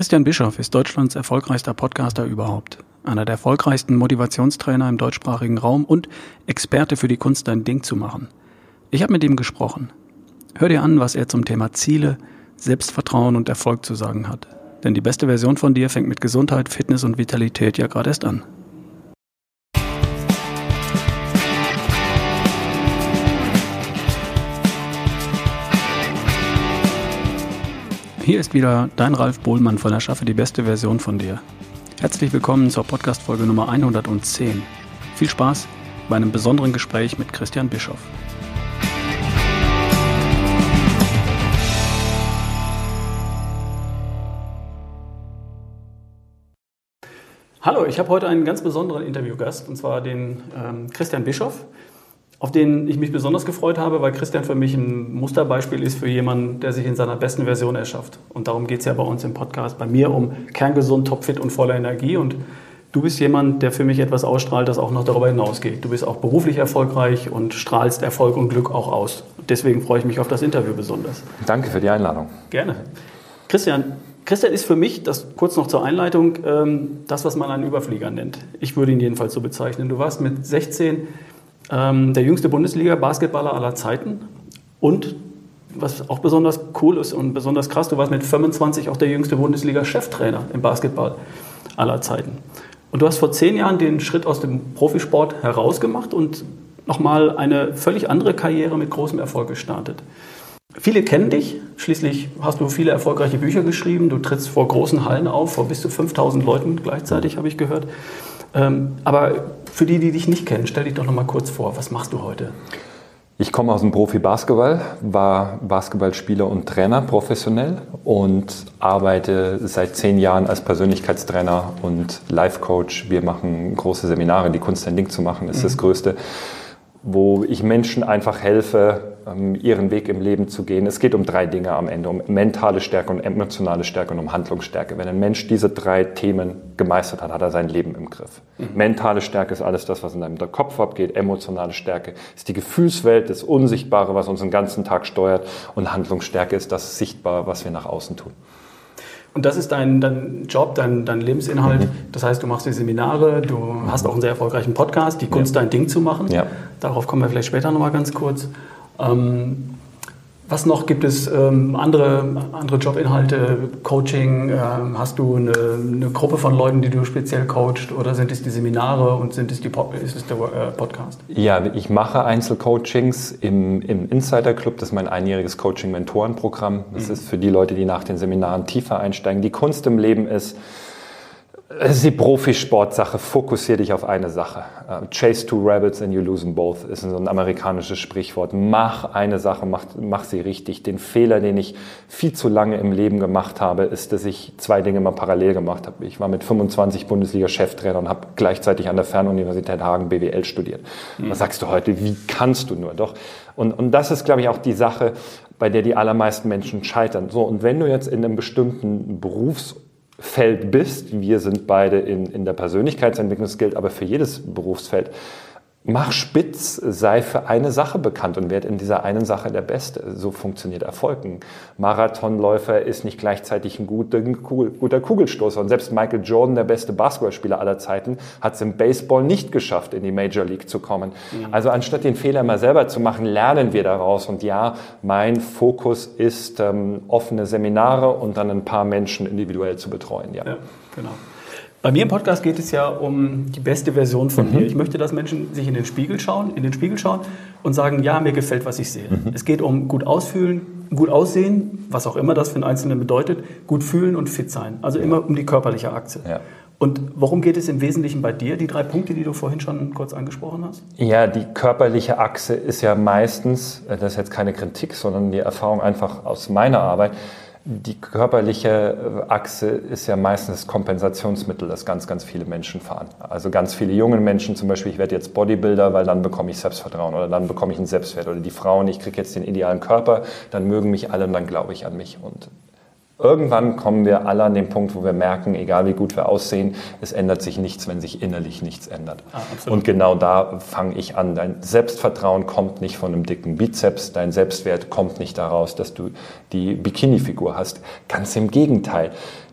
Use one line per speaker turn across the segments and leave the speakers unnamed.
Christian Bischoff ist Deutschlands erfolgreichster Podcaster überhaupt, einer der erfolgreichsten Motivationstrainer im deutschsprachigen Raum und Experte für die Kunst, ein Ding zu machen. Ich habe mit ihm gesprochen. Hör dir an, was er zum Thema Ziele, Selbstvertrauen und Erfolg zu sagen hat. Denn die beste Version von dir fängt mit Gesundheit, Fitness und Vitalität ja gerade erst an. Hier ist wieder dein Ralf Bohlmann von Erschaffe die beste Version von dir. Herzlich willkommen zur Podcast-Folge Nummer 110. Viel Spaß bei einem besonderen Gespräch mit Christian Bischoff. Hallo, ich habe heute einen ganz besonderen Interviewgast, und zwar den ähm, Christian Bischoff auf den ich mich besonders gefreut habe, weil Christian für mich ein Musterbeispiel ist für jemanden, der sich in seiner besten Version erschafft. Und darum geht es ja bei uns im Podcast, bei mir um kerngesund, topfit und voller Energie. Und du bist jemand, der für mich etwas ausstrahlt, das auch noch darüber hinausgeht. Du bist auch beruflich erfolgreich und strahlst Erfolg und Glück auch aus. Deswegen freue ich mich auf das Interview besonders.
Danke für die Einladung.
Gerne. Christian, Christian ist für mich, das kurz noch zur Einleitung, ähm, das, was man einen Überflieger nennt. Ich würde ihn jedenfalls so bezeichnen. Du warst mit 16 ähm, der jüngste Bundesliga-Basketballer aller Zeiten. Und was auch besonders cool ist und besonders krass, du warst mit 25 auch der jüngste Bundesliga-Cheftrainer im Basketball aller Zeiten. Und du hast vor zehn Jahren den Schritt aus dem Profisport herausgemacht und nochmal eine völlig andere Karriere mit großem Erfolg gestartet. Viele kennen dich, schließlich hast du viele erfolgreiche Bücher geschrieben, du trittst vor großen Hallen auf, vor bis zu 5000 Leuten gleichzeitig, habe ich gehört. Ähm, aber für die, die dich nicht kennen, stell dich doch noch mal kurz vor. Was machst du heute?
Ich komme aus dem Profi-Basketball, war Basketballspieler und Trainer professionell und arbeite seit zehn Jahren als Persönlichkeitstrainer und Life-Coach. Wir machen große Seminare. Die Kunst, ein Ding zu machen, ist mhm. das Größte, wo ich Menschen einfach helfe, ähm, ihren Weg im Leben zu gehen. Es geht um drei Dinge am Ende, um mentale Stärke und emotionale Stärke und um Handlungsstärke. Wenn ein Mensch diese drei Themen gemeistert hat, hat er sein Leben im Griff. Mhm. Mentale Stärke ist alles das, was in deinem Kopf abgeht. Emotionale Stärke ist die Gefühlswelt, das Unsichtbare, was uns den ganzen Tag steuert. Und Handlungsstärke ist das Sichtbare, was wir nach außen tun.
Und das ist dein, dein Job, dein, dein Lebensinhalt. Mhm. Das heißt, du machst die Seminare, du hast auch einen sehr erfolgreichen Podcast, die Kunst, ja. dein Ding zu machen. Ja. Darauf kommen wir vielleicht später nochmal ganz kurz. Ähm, was noch gibt es ähm, andere, andere Jobinhalte, Coaching? Ähm, hast du eine, eine, Gruppe von Leuten, die du speziell coachst oder sind es die Seminare und sind es die ist es der äh, Podcast?
Ja, ich mache Einzelcoachings im, im Insider Club. Das ist mein einjähriges Coaching-Mentorenprogramm. Das mhm. ist für die Leute, die nach den Seminaren tiefer einsteigen. Die Kunst im Leben ist, es ist die Profisportsache. Fokussier dich auf eine Sache. Uh, chase two rabbits and you lose them both ist so ein amerikanisches Sprichwort. Mach eine Sache, mach, mach sie richtig. Den Fehler, den ich viel zu lange im Leben gemacht habe, ist, dass ich zwei Dinge mal parallel gemacht habe. Ich war mit 25 Bundesliga-Cheftrainer und habe gleichzeitig an der Fernuniversität Hagen BWL studiert. Mhm. Was sagst du heute? Wie kannst du nur? Doch. Und, und das ist, glaube ich, auch die Sache, bei der die allermeisten Menschen scheitern. So, und wenn du jetzt in einem bestimmten Berufs Feld bist, wir sind beide in, in der Persönlichkeitsentwicklung, das gilt aber für jedes Berufsfeld, Mach spitz, sei für eine Sache bekannt und werd in dieser einen Sache der Beste. So funktioniert Erfolg. Ein Marathonläufer ist nicht gleichzeitig ein guter, guter Kugelstoßer. Und selbst Michael Jordan, der beste Basketballspieler aller Zeiten, hat es im Baseball nicht geschafft, in die Major League zu kommen. Mhm. Also anstatt den Fehler mal selber zu machen, lernen wir daraus. Und ja, mein Fokus ist ähm, offene Seminare und dann ein paar Menschen individuell zu betreuen.
Ja, ja genau. Bei mir im Podcast geht es ja um die beste Version von mhm. mir. Ich möchte, dass Menschen sich in den Spiegel schauen, in den Spiegel schauen und sagen, ja, mir gefällt, was ich sehe. Mhm. Es geht um gut ausfühlen, gut aussehen, was auch immer das für einen Einzelnen bedeutet, gut fühlen und fit sein. Also ja. immer um die körperliche Achse. Ja. Und worum geht es im Wesentlichen bei dir? Die drei Punkte, die du vorhin schon kurz angesprochen hast?
Ja, die körperliche Achse ist ja meistens, äh, das ist jetzt keine Kritik, sondern die Erfahrung einfach aus meiner Arbeit, die körperliche äh, Achse ist ja meistens das Kompensationsmittel, das ganz, ganz viele Menschen fahren. Also ganz viele junge Menschen, zum Beispiel, ich werde jetzt Bodybuilder, weil dann bekomme ich Selbstvertrauen oder dann bekomme ich einen Selbstwert. Oder die Frauen, ich kriege jetzt den idealen Körper, dann mögen mich alle und dann glaube ich an mich. Und Irgendwann kommen wir alle an den Punkt, wo wir merken, egal wie gut wir aussehen, es ändert sich nichts, wenn sich innerlich nichts ändert. Ah, und genau da fange ich an. Dein Selbstvertrauen kommt nicht von einem dicken Bizeps, dein Selbstwert kommt nicht daraus, dass du die Bikini-Figur hast. Ganz im Gegenteil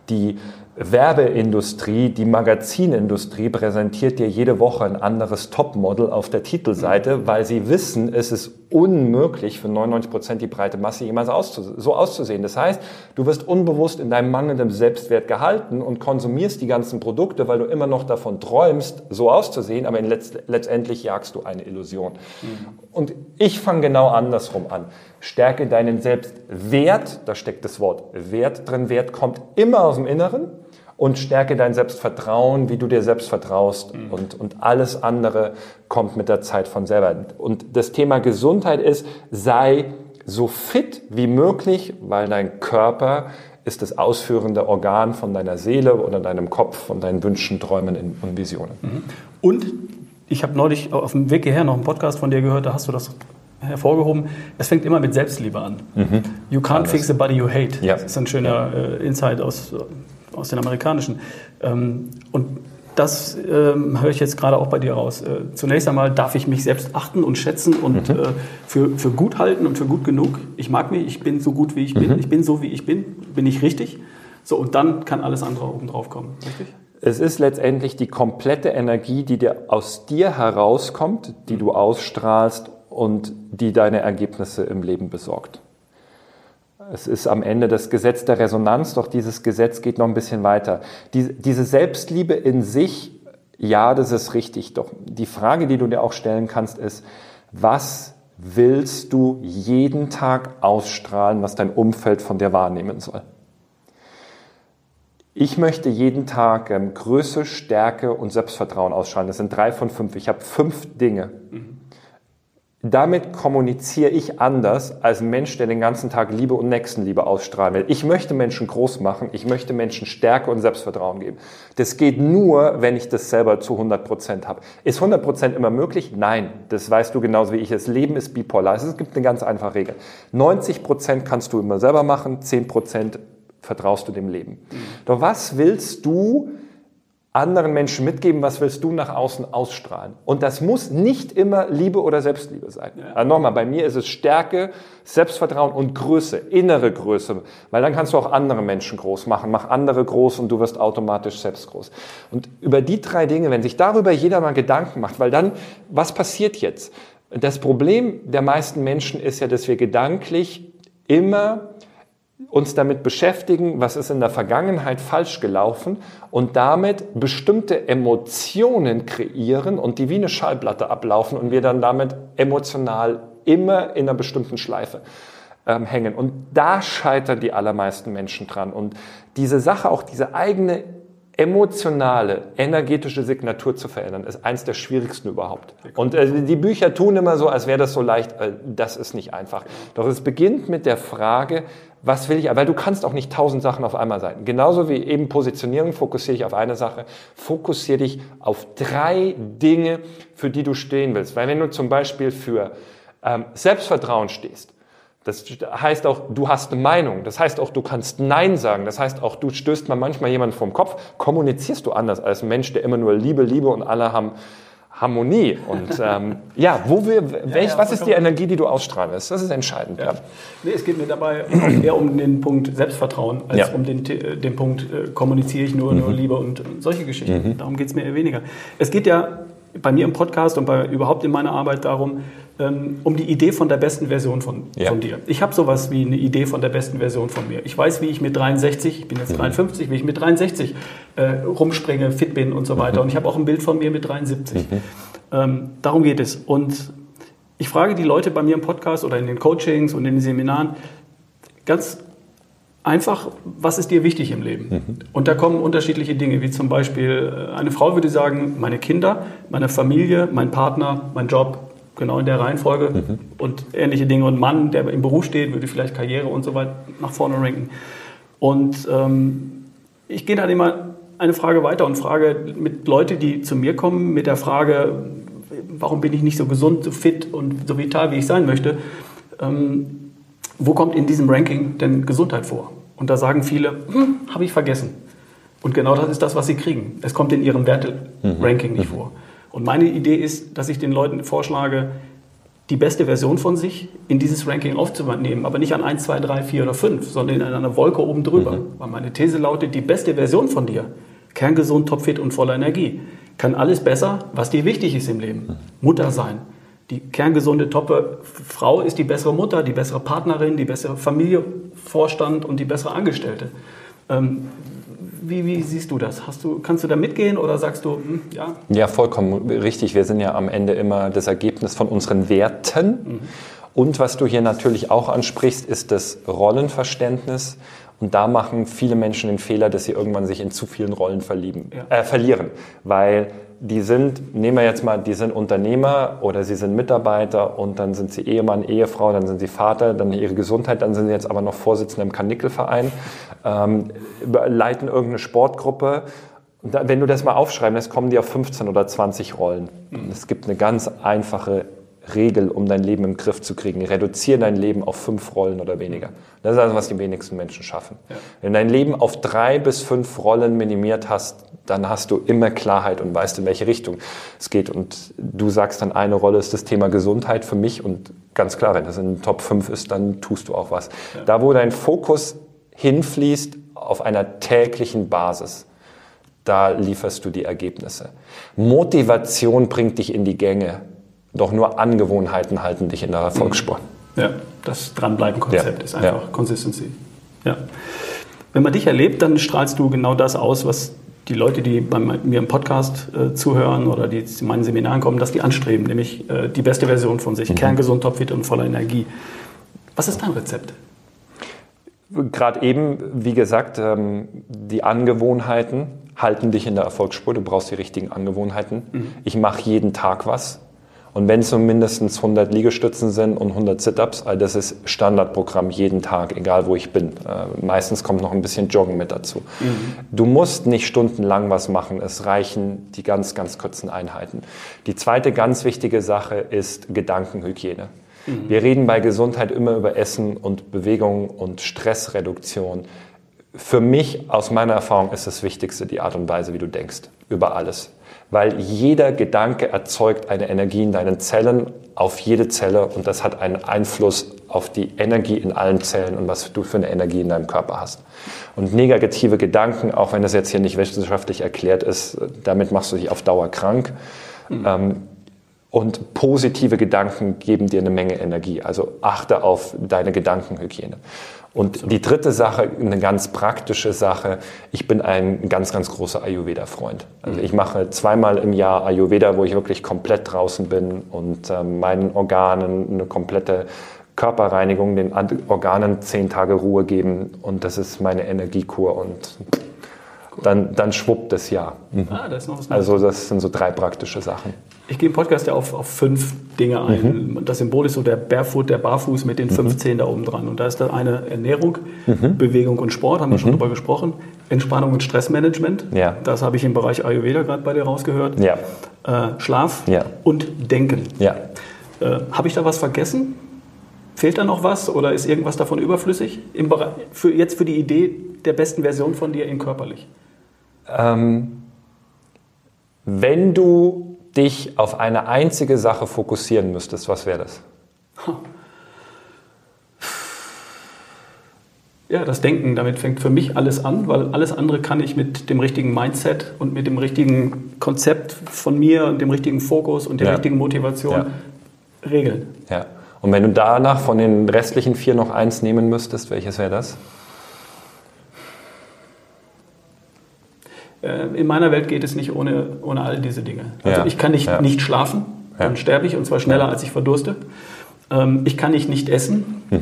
Die Werbeindustrie, die Magazinindustrie präsentiert dir jede Woche ein anderes Topmodel auf der Titelseite, weil sie wissen, es ist unmöglich für 99 Prozent die breite Masse jemals auszusehen, so auszusehen. Das heißt, du wirst unbewusst in deinem mangelnden Selbstwert gehalten und konsumierst die ganzen Produkte, weil du immer noch davon träumst, so auszusehen, aber letzt, letztendlich jagst du eine Illusion. Mhm. Und ich fange genau andersrum an. Stärke deinen Selbstwert, da steckt das Wort Wert drin. Wert kommt immer aus dem Inneren und stärke dein Selbstvertrauen, wie du dir selbst vertraust mhm. und, und alles andere kommt mit der Zeit von selber. Und das Thema Gesundheit ist, sei so fit wie möglich, weil dein Körper ist das ausführende Organ von deiner Seele oder deinem Kopf, von deinen Wünschen, Träumen und Visionen. Mhm.
Und ich habe neulich auf dem Weg hierher noch einen Podcast von dir gehört, da hast du das hervorgehoben, es fängt immer mit Selbstliebe an. Mhm. You can't Alles. fix a body you hate. Ja. Das ist ein schöner äh, Insight aus, aus den amerikanischen. Ähm, und das ähm, höre ich jetzt gerade auch bei dir raus. Äh, zunächst einmal darf ich mich selbst achten und schätzen und mhm. äh, für, für gut halten und für gut genug. Ich mag mich, ich bin so gut, wie ich mhm. bin. Ich bin so, wie ich bin. Bin ich richtig? So, und dann kann alles andere oben drauf kommen. Richtig?
Es ist letztendlich die komplette Energie, die dir aus dir herauskommt, die mhm. du ausstrahlst und die deine Ergebnisse im Leben besorgt. Es ist am Ende das Gesetz der Resonanz, doch dieses Gesetz geht noch ein bisschen weiter. Die, diese Selbstliebe in sich, ja, das ist richtig. Doch die Frage, die du dir auch stellen kannst, ist, was willst du jeden Tag ausstrahlen, was dein Umfeld von dir wahrnehmen soll? Ich möchte jeden Tag ähm, Größe, Stärke und Selbstvertrauen ausstrahlen. Das sind drei von fünf. Ich habe fünf Dinge. Mhm. Damit kommuniziere ich anders als ein Mensch, der den ganzen Tag Liebe und Nächstenliebe ausstrahlen will. Ich möchte Menschen groß machen, ich möchte Menschen Stärke und Selbstvertrauen geben. Das geht nur, wenn ich das selber zu 100 Prozent habe. Ist 100 Prozent immer möglich? Nein, das weißt du genauso wie ich. Das Leben ist bipolar. Es gibt eine ganz einfache Regel. 90 Prozent kannst du immer selber machen, 10 Prozent vertraust du dem Leben. Mhm. Doch was willst du anderen Menschen mitgeben, was willst du nach außen ausstrahlen. Und das muss nicht immer Liebe oder Selbstliebe sein. Ja. Also nochmal, bei mir ist es Stärke, Selbstvertrauen und Größe, innere Größe, weil dann kannst du auch andere Menschen groß machen. Mach andere groß und du wirst automatisch selbst groß. Und über die drei Dinge, wenn sich darüber jeder mal Gedanken macht, weil dann, was passiert jetzt? Das Problem der meisten Menschen ist ja, dass wir gedanklich immer uns damit beschäftigen, was ist in der Vergangenheit falsch gelaufen und damit bestimmte Emotionen kreieren und die wie eine Schallplatte ablaufen und wir dann damit emotional immer in einer bestimmten Schleife ähm, hängen. Und da scheitern die allermeisten Menschen dran. Und diese Sache, auch diese eigene emotionale, energetische Signatur zu verändern, ist eins der schwierigsten überhaupt. Und äh, die Bücher tun immer so, als wäre das so leicht. Äh, das ist nicht einfach. Doch es beginnt mit der Frage, was will ich, weil du kannst auch nicht tausend Sachen auf einmal sein. Genauso wie eben Positionierung, fokussiere ich auf eine Sache, fokussiere dich auf drei Dinge, für die du stehen willst. Weil wenn du zum Beispiel für ähm, Selbstvertrauen stehst, das heißt auch, du hast eine Meinung. Das heißt auch, du kannst Nein sagen. Das heißt auch, du stößt mal manchmal jemanden vom Kopf. Kommunizierst du anders als ein Mensch, der immer nur Liebe, Liebe und alle haben Harmonie. Und ähm, ja, wo wir, welch, ja, was ist die Energie, die du ausstrahlst? Das ist entscheidend. Ja.
Nee, es geht mir dabei eher um den Punkt Selbstvertrauen, als ja. um den, den Punkt, äh, kommuniziere ich nur, mhm. nur Liebe und solche Geschichten. Mhm. Darum geht es mir eher weniger. Es geht ja bei mir im Podcast und bei, überhaupt in meiner Arbeit darum, ähm, um die Idee von der besten Version von, ja. von dir. Ich habe sowas wie eine Idee von der besten Version von mir. Ich weiß, wie ich mit 63, ich bin jetzt 53, mhm. wie ich mit 63 äh, rumspringe, fit bin und so weiter. Mhm. Und ich habe auch ein Bild von mir mit 73. Mhm. Ähm, darum geht es. Und ich frage die Leute bei mir im Podcast oder in den Coachings und in den Seminaren ganz einfach, was ist dir wichtig im Leben? Mhm. Und da kommen unterschiedliche Dinge, wie zum Beispiel, äh, eine Frau würde sagen, meine Kinder, meine Familie, mein Partner, mein Job, genau in der Reihenfolge mhm. und ähnliche Dinge. Und Mann, der im Beruf steht, würde vielleicht Karriere und so weiter nach vorne ranken. Und ähm, ich gehe dann immer eine Frage weiter und frage mit Leuten, die zu mir kommen, mit der Frage, warum bin ich nicht so gesund, so fit und so vital, wie ich sein möchte, ähm, wo kommt in diesem Ranking denn Gesundheit vor? Und da sagen viele, hm, habe ich vergessen. Und genau das ist das, was sie kriegen. Es kommt in ihrem Werte-Ranking nicht mhm. vor. Und meine Idee ist, dass ich den Leuten vorschlage, die beste Version von sich in dieses Ranking aufzunehmen, aber nicht an 1, 2, 3, 4 oder 5, sondern in einer Wolke oben drüber. Mhm. Weil meine These lautet, die beste Version von dir, kerngesund, topfit und voller Energie, kann alles besser, was dir wichtig ist im Leben. Mutter sein. Die kerngesunde, toppe Frau ist die bessere Mutter, die bessere Partnerin, die bessere Familievorstand und die bessere Angestellte. Ähm, wie, wie, siehst du das? Hast du, kannst du da mitgehen oder sagst du, hm, ja?
Ja, vollkommen richtig. Wir sind ja am Ende immer das Ergebnis von unseren Werten. Mhm. Und was du hier natürlich auch ansprichst, ist das Rollenverständnis. Und da machen viele Menschen den Fehler, dass sie irgendwann sich in zu vielen Rollen verlieben, ja. äh, verlieren. Weil die sind, nehmen wir jetzt mal, die sind Unternehmer oder sie sind Mitarbeiter und dann sind sie Ehemann, Ehefrau, dann sind sie Vater, dann ihre Gesundheit, dann sind sie jetzt aber noch Vorsitzende im Kanickelverein, ähm, leiten irgendeine Sportgruppe. Wenn du das mal aufschreiben lässt, kommen die auf 15 oder 20 Rollen. Und es gibt eine ganz einfache Regel, um dein Leben im Griff zu kriegen. Reduziere dein Leben auf fünf Rollen oder weniger. Das ist also, was die wenigsten Menschen schaffen. Ja. Wenn dein Leben auf drei bis fünf Rollen minimiert hast, dann hast du immer Klarheit und weißt, in welche Richtung es geht. Und du sagst dann, eine Rolle ist das Thema Gesundheit für mich. Und ganz klar, wenn das in den Top 5 ist, dann tust du auch was. Ja. Da, wo dein Fokus hinfließt, auf einer täglichen Basis, da lieferst du die Ergebnisse. Motivation bringt dich in die Gänge. Doch nur Angewohnheiten halten dich in der Erfolgsspur.
Ja, das Dranbleiben-Konzept ja. ist einfach ja. Consistency. Ja. Wenn man dich erlebt, dann strahlst du genau das aus, was die Leute, die bei mir im Podcast äh, zuhören oder die zu meinen Seminaren kommen, dass die anstreben, nämlich äh, die beste Version von sich, mhm. kerngesund, topfit und voller Energie. Was ist dein Rezept?
Gerade eben, wie gesagt, ähm, die Angewohnheiten halten dich in der Erfolgsspur. Du brauchst die richtigen Angewohnheiten. Mhm. Ich mache jeden Tag was. Und wenn es so mindestens 100 Liegestützen sind und 100 Sit-Ups, also das ist Standardprogramm jeden Tag, egal wo ich bin. Äh, meistens kommt noch ein bisschen Joggen mit dazu. Mhm. Du musst nicht stundenlang was machen, es reichen die ganz, ganz kurzen Einheiten. Die zweite ganz wichtige Sache ist Gedankenhygiene. Mhm. Wir reden bei Gesundheit immer über Essen und Bewegung und Stressreduktion. Für mich, aus meiner Erfahrung, ist das Wichtigste die Art und Weise, wie du denkst, über alles weil jeder Gedanke erzeugt eine Energie in deinen Zellen auf jede Zelle und das hat einen Einfluss auf die Energie in allen Zellen und was du für eine Energie in deinem Körper hast. Und negative Gedanken, auch wenn das jetzt hier nicht wissenschaftlich erklärt ist, damit machst du dich auf Dauer krank. Mhm. Ähm, und positive Gedanken geben dir eine Menge Energie. Also achte auf deine Gedankenhygiene. Und die dritte Sache, eine ganz praktische Sache, ich bin ein ganz, ganz großer Ayurveda-Freund. Also ich mache zweimal im Jahr Ayurveda, wo ich wirklich komplett draußen bin und äh, meinen Organen eine komplette Körperreinigung, den Organen zehn Tage Ruhe geben und das ist meine Energiekur und dann, dann schwuppt es ja. Mhm. Ah, das ist noch was also das sind so drei praktische Sachen.
Ich gehe im Podcast ja auf, auf fünf Dinge ein. Mhm. Das Symbol ist so der Barefoot, der Barfuß mit den 15 mhm. da oben dran. Und da ist da eine Ernährung, mhm. Bewegung und Sport, haben wir schon mhm. drüber gesprochen. Entspannung und Stressmanagement, ja. das habe ich im Bereich Ayurveda gerade bei dir rausgehört. Ja. Äh, Schlaf ja. und Denken. Ja. Äh, habe ich da was vergessen? Fehlt da noch was oder ist irgendwas davon überflüssig? Im Bereich, für, jetzt für die Idee der besten Version von dir in körperlich. Ähm,
wenn du dich auf eine einzige Sache fokussieren müsstest, was wäre das?
Ja, das Denken, damit fängt für mich alles an, weil alles andere kann ich mit dem richtigen Mindset und mit dem richtigen Konzept von mir und dem richtigen Fokus und der ja. richtigen Motivation ja. regeln.
Ja. Und wenn du danach von den restlichen vier noch eins nehmen müsstest, welches wäre das?
In meiner Welt geht es nicht ohne, ohne all diese Dinge. Also ja, ich kann nicht, ja. nicht schlafen, dann sterbe ich und zwar schneller, als ich verdurste. Ähm, ich kann nicht nicht essen. Mhm.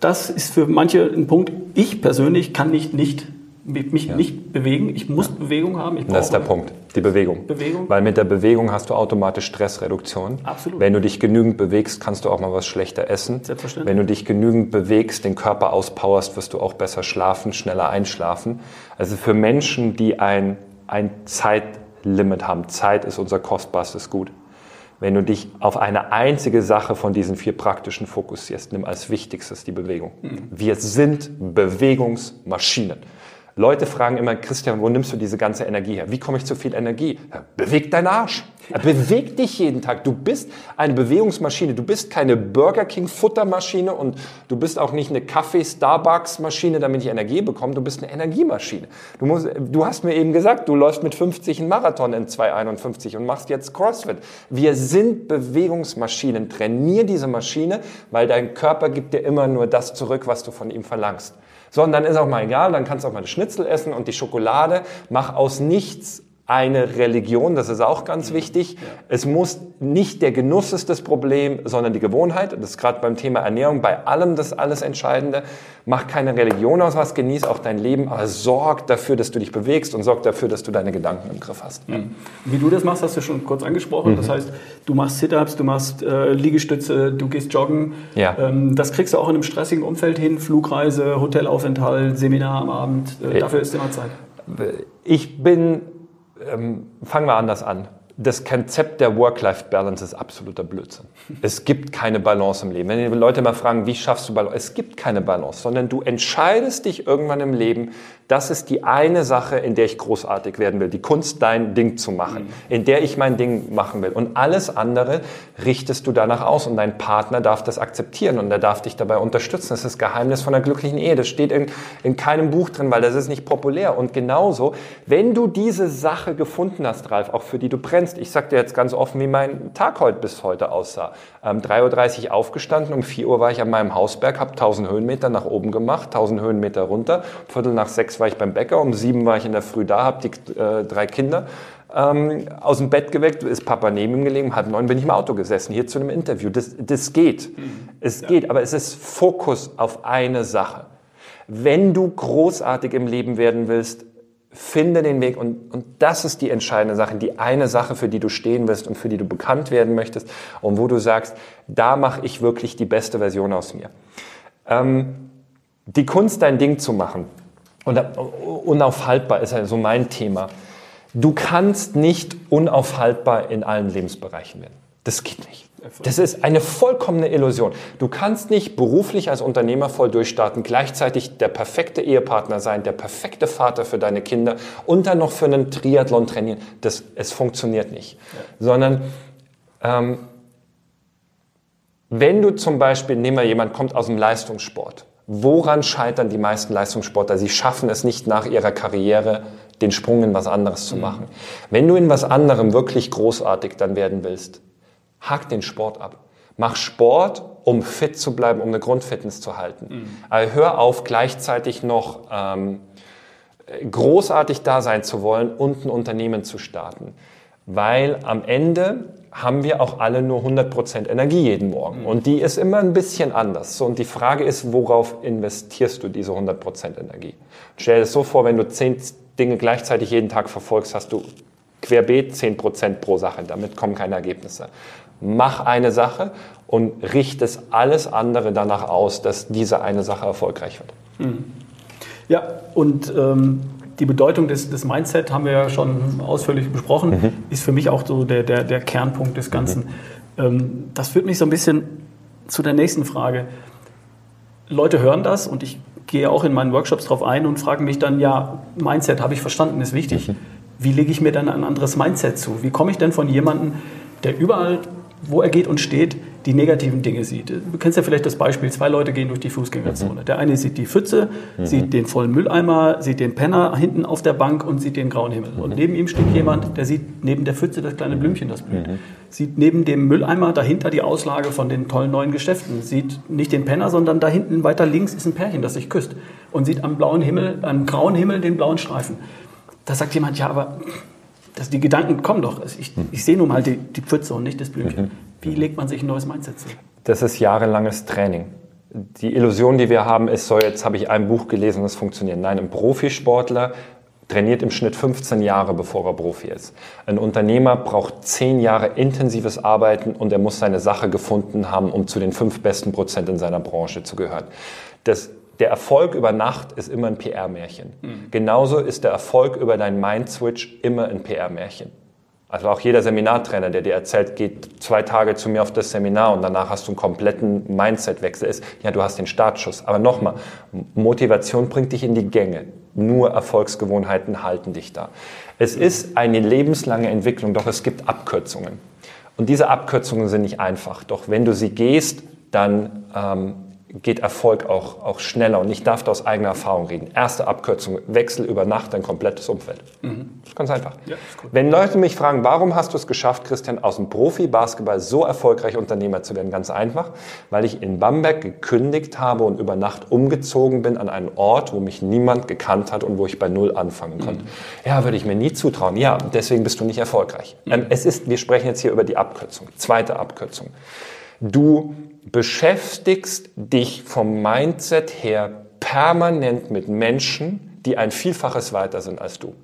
Das ist für manche ein Punkt. Ich persönlich kann nicht nicht mich ja. nicht bewegen. Ich muss ja. Bewegung haben.
das ist der Punkt, die Bewegung. Bewegung. Weil mit der Bewegung hast du automatisch Stressreduktion. Absolut. Wenn du dich genügend bewegst, kannst du auch mal was schlechter essen. Selbstverständlich. Wenn du dich genügend bewegst, den Körper auspowerst, wirst du auch besser schlafen, schneller einschlafen. Also für Menschen, die ein, ein Zeitlimit haben, Zeit ist unser kostbarstes Gut. Wenn du dich auf eine einzige Sache von diesen vier praktischen fokussierst, nimm als wichtigstes die Bewegung. Mhm. Wir sind Bewegungsmaschinen. Leute fragen immer, Christian, wo nimmst du diese ganze Energie her? Wie komme ich zu viel Energie? Ja, beweg deinen Arsch. Ja, beweg dich jeden Tag. Du bist eine Bewegungsmaschine. Du bist keine Burger King Futtermaschine und du bist auch nicht eine Kaffee Starbucks Maschine, damit ich Energie bekomme. Du bist eine Energiemaschine. Du, musst, du hast mir eben gesagt, du läufst mit 50 einen Marathon in 2,51 und machst jetzt CrossFit. Wir sind Bewegungsmaschinen. Trainier diese Maschine, weil dein Körper gibt dir immer nur das zurück, was du von ihm verlangst. Sondern ist auch mal egal, dann kannst du auch mal das Schnitzel essen und die Schokolade. Mach aus nichts eine Religion, das ist auch ganz mhm. wichtig. Ja. Es muss nicht der Genuss ist das Problem, sondern die Gewohnheit. Das ist gerade beim Thema Ernährung bei allem das alles Entscheidende. Mach keine Religion aus was, genieß auch dein Leben, aber sorg dafür, dass du dich bewegst und sorg dafür, dass du deine Gedanken im Griff hast.
Mhm. Wie du das machst, hast du schon kurz angesprochen. Mhm. Das heißt, du machst Sit-ups, du machst äh, Liegestütze, du gehst joggen. Ja. Ähm, das kriegst du auch in einem stressigen Umfeld hin, Flugreise, Hotelaufenthalt, Seminar am Abend. Äh, dafür ist immer Zeit.
Ich bin ähm, fangen wir anders an das Konzept der Work-Life-Balance ist absoluter Blödsinn. Es gibt keine Balance im Leben. Wenn die Leute mal fragen, wie schaffst du Balance? Es gibt keine Balance, sondern du entscheidest dich irgendwann im Leben, das ist die eine Sache, in der ich großartig werden will. Die Kunst, dein Ding zu machen, in der ich mein Ding machen will. Und alles andere richtest du danach aus und dein Partner darf das akzeptieren und er darf dich dabei unterstützen. Das ist das Geheimnis von einer glücklichen Ehe. Das steht in, in keinem Buch drin, weil das ist nicht populär. Und genauso, wenn du diese Sache gefunden hast, Ralf, auch für die du brennst, kennst. Ich sag dir jetzt ganz offen, wie mein Tag heute bis heute aussah. Ähm, 3.30 Uhr aufgestanden, um 4 Uhr war ich an meinem Hausberg, habe 1000 Höhenmeter nach oben gemacht, 1000 Höhenmeter runter. Viertel nach sechs war ich beim Bäcker, um sieben war ich in der Früh da, habe die äh, drei Kinder ähm, aus dem Bett geweckt, ist Papa neben ihm gelegen, halb neun bin ich im Auto gesessen, hier zu einem Interview. Das, das geht. Mhm. Es ja. geht, aber es ist Fokus auf eine Sache. Wenn du großartig im Leben werden willst, finde den Weg und, und das ist die entscheidende Sache, die eine Sache, für die du stehen wirst und für die du bekannt werden möchtest und wo du sagst, da mache ich wirklich die beste Version aus mir. Ähm, die Kunst, dein Ding zu machen und unaufhaltbar ist ja so mein Thema. Du kannst nicht unaufhaltbar in allen Lebensbereichen werden. Das geht nicht. Das ist eine vollkommene Illusion. Du kannst nicht beruflich als Unternehmer voll durchstarten, gleichzeitig der perfekte Ehepartner sein, der perfekte Vater für deine Kinder und dann noch für einen Triathlon trainieren. Das, es funktioniert nicht. Ja. Sondern ähm, wenn du zum Beispiel, nehmen wir jemand kommt aus dem Leistungssport. Woran scheitern die meisten Leistungssportler? Sie schaffen es nicht nach ihrer Karriere, den Sprung in was anderes zu mhm. machen. Wenn du in was anderem wirklich großartig dann werden willst, Hack den Sport ab. Mach Sport, um fit zu bleiben, um eine Grundfitness zu halten. Mhm. Aber hör auf, gleichzeitig noch ähm, großartig da sein zu wollen und ein Unternehmen zu starten. Weil am Ende haben wir auch alle nur 100% Energie jeden Morgen. Mhm. Und die ist immer ein bisschen anders. So, und die Frage ist, worauf investierst du diese 100% Energie? Stell dir das so vor, wenn du zehn Dinge gleichzeitig jeden Tag verfolgst, hast du querbeet 10% pro Sache. Damit kommen keine Ergebnisse mach eine Sache und richtest alles andere danach aus, dass diese eine Sache erfolgreich wird.
Mhm. Ja, und ähm, die Bedeutung des, des Mindset haben wir ja schon ausführlich besprochen, mhm. ist für mich auch so der, der, der Kernpunkt des Ganzen. Mhm. Ähm, das führt mich so ein bisschen zu der nächsten Frage. Leute hören das und ich gehe auch in meinen Workshops darauf ein und frage mich dann, ja, Mindset habe ich verstanden, ist wichtig. Mhm. Wie lege ich mir dann ein anderes Mindset zu? Wie komme ich denn von jemandem, der überall wo er geht und steht, die negativen Dinge sieht. Du kennst ja vielleicht das Beispiel, zwei Leute gehen durch die Fußgängerzone. Mhm. Der eine sieht die Pfütze, mhm. sieht den vollen Mülleimer, sieht den Penner hinten auf der Bank und sieht den grauen Himmel. Mhm. Und neben ihm steht jemand, der sieht neben der Pfütze das kleine Blümchen, das blüht. Mhm. Sieht neben dem Mülleimer dahinter die Auslage von den tollen neuen Geschäften. Sieht nicht den Penner, sondern da hinten weiter links ist ein Pärchen, das sich küsst. Und sieht am blauen Himmel, am grauen Himmel den blauen Streifen. Da sagt jemand, ja, aber das, die Gedanken kommen doch. Ich, ich sehe nun mal die, die Pfütze und nicht das Blümchen. Mhm. Wie legt man sich ein neues Mindset zu?
Das ist jahrelanges Training. Die Illusion, die wir haben, ist so, jetzt habe ich ein Buch gelesen, das funktioniert. Nein, ein Profisportler trainiert im Schnitt 15 Jahre, bevor er Profi ist. Ein Unternehmer braucht 10 Jahre intensives Arbeiten und er muss seine Sache gefunden haben, um zu den fünf besten Prozent in seiner Branche zu gehören. Das der Erfolg über Nacht ist immer ein PR-Märchen. Mhm. Genauso ist der Erfolg über deinen Mind-Switch immer ein PR-Märchen. Also auch jeder Seminartrainer, der dir erzählt, geht zwei Tage zu mir auf das Seminar und danach hast du einen kompletten Mindset-Wechsel, ist, ja, du hast den Startschuss. Aber nochmal, Motivation bringt dich in die Gänge. nur Erfolgsgewohnheiten halten dich da. Es ist eine lebenslange Entwicklung, doch es gibt Abkürzungen. Und diese Abkürzungen sind nicht einfach. Doch wenn du sie gehst, dann ähm, geht Erfolg auch, auch schneller. Und ich darf da aus eigener Erfahrung reden. Erste Abkürzung, Wechsel über Nacht dein komplettes Umfeld. Mhm. Das ist ganz einfach. Ja, ist Wenn Leute mich fragen, warum hast du es geschafft, Christian, aus dem Profi-Basketball so erfolgreich Unternehmer zu werden? Ganz einfach, weil ich in Bamberg gekündigt habe und über Nacht umgezogen bin an einen Ort, wo mich niemand gekannt hat und wo ich bei Null anfangen konnte. Mhm. Ja, würde ich mir nie zutrauen. Ja, deswegen bist du nicht erfolgreich. Mhm. Ähm, es ist, wir sprechen jetzt hier über die Abkürzung. Zweite Abkürzung. Du beschäftigst dich vom Mindset her permanent mit Menschen, die ein Vielfaches weiter sind als du.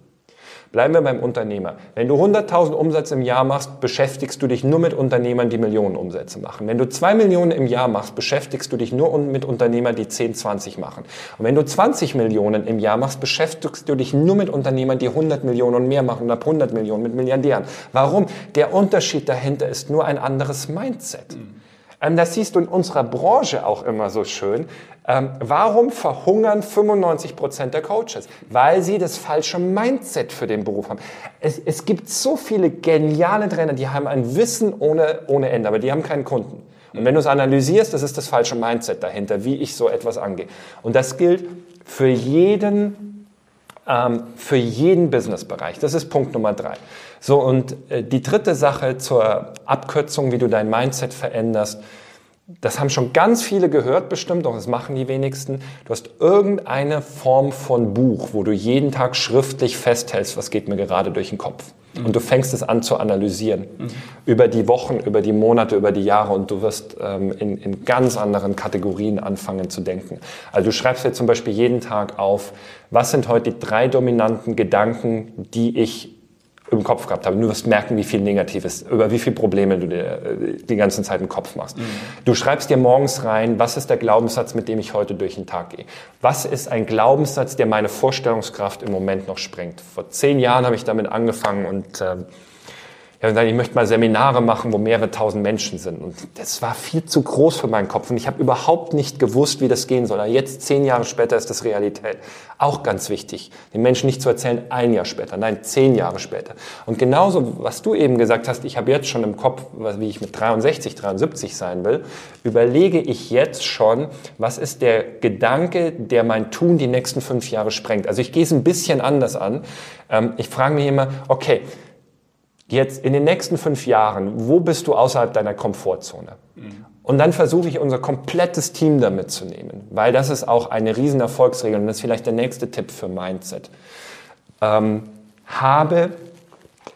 Bleiben wir beim Unternehmer. Wenn du 100.000 Umsätze im Jahr machst, beschäftigst du dich nur mit Unternehmern, die Millionen Umsätze machen. Wenn du 2 Millionen im Jahr machst, beschäftigst du dich nur mit Unternehmern, die 10, 20 machen. Und wenn du 20 Millionen im Jahr machst, beschäftigst du dich nur mit Unternehmern, die 100 Millionen und mehr machen, ab 100 Millionen mit Milliardären. Warum? Der Unterschied dahinter ist nur ein anderes Mindset. Mhm. Ähm, das siehst du in unserer Branche auch immer so schön. Ähm, warum verhungern 95 Prozent der Coaches? Weil sie das falsche Mindset für den Beruf haben. Es, es gibt so viele geniale Trainer, die haben ein Wissen ohne, ohne Ende, aber die haben keinen Kunden. Und wenn du es analysierst, das ist das falsche Mindset dahinter, wie ich so etwas angehe. Und das gilt für jeden, ähm, für jeden Businessbereich. Das ist Punkt Nummer drei. So, und äh, die dritte Sache zur Abkürzung, wie du dein Mindset veränderst, das haben schon ganz viele gehört bestimmt, doch das machen die wenigsten. Du hast irgendeine Form von Buch, wo du jeden Tag schriftlich festhältst, was geht mir gerade durch den Kopf. Mhm. Und du fängst es an zu analysieren. Mhm. Über die Wochen, über die Monate, über die Jahre und du wirst ähm, in, in ganz anderen Kategorien anfangen zu denken. Also du schreibst dir zum Beispiel jeden Tag auf, was sind heute die drei dominanten Gedanken, die ich im Kopf gehabt habe. Du wirst merken, wie viel Negatives, über wie viele Probleme du dir äh, die ganze Zeit im Kopf machst. Mhm. Du schreibst dir morgens rein, was ist der Glaubenssatz, mit dem ich heute durch den Tag gehe? Was ist ein Glaubenssatz, der meine Vorstellungskraft im Moment noch sprengt? Vor zehn Jahren habe ich damit angefangen und äh, ja, und dann, ich möchte mal Seminare machen, wo mehrere tausend Menschen sind. Und das war viel zu groß für meinen Kopf. Und ich habe überhaupt nicht gewusst, wie das gehen soll. Aber jetzt, zehn Jahre später, ist das Realität. Auch ganz wichtig, den Menschen nicht zu erzählen, ein Jahr später, nein, zehn Jahre später. Und genauso, was du eben gesagt hast, ich habe jetzt schon im Kopf, wie ich mit 63, 73 sein will, überlege ich jetzt schon, was ist der Gedanke, der mein Tun die nächsten fünf Jahre sprengt. Also ich gehe es ein bisschen anders an. Ähm, ich frage mich immer, okay, jetzt in den nächsten fünf Jahren, wo bist du außerhalb deiner Komfortzone? Und dann versuche ich unser komplettes Team damit zu nehmen, weil das ist auch eine riesen Erfolgsregel und das ist vielleicht der nächste Tipp für Mindset. Ähm, habe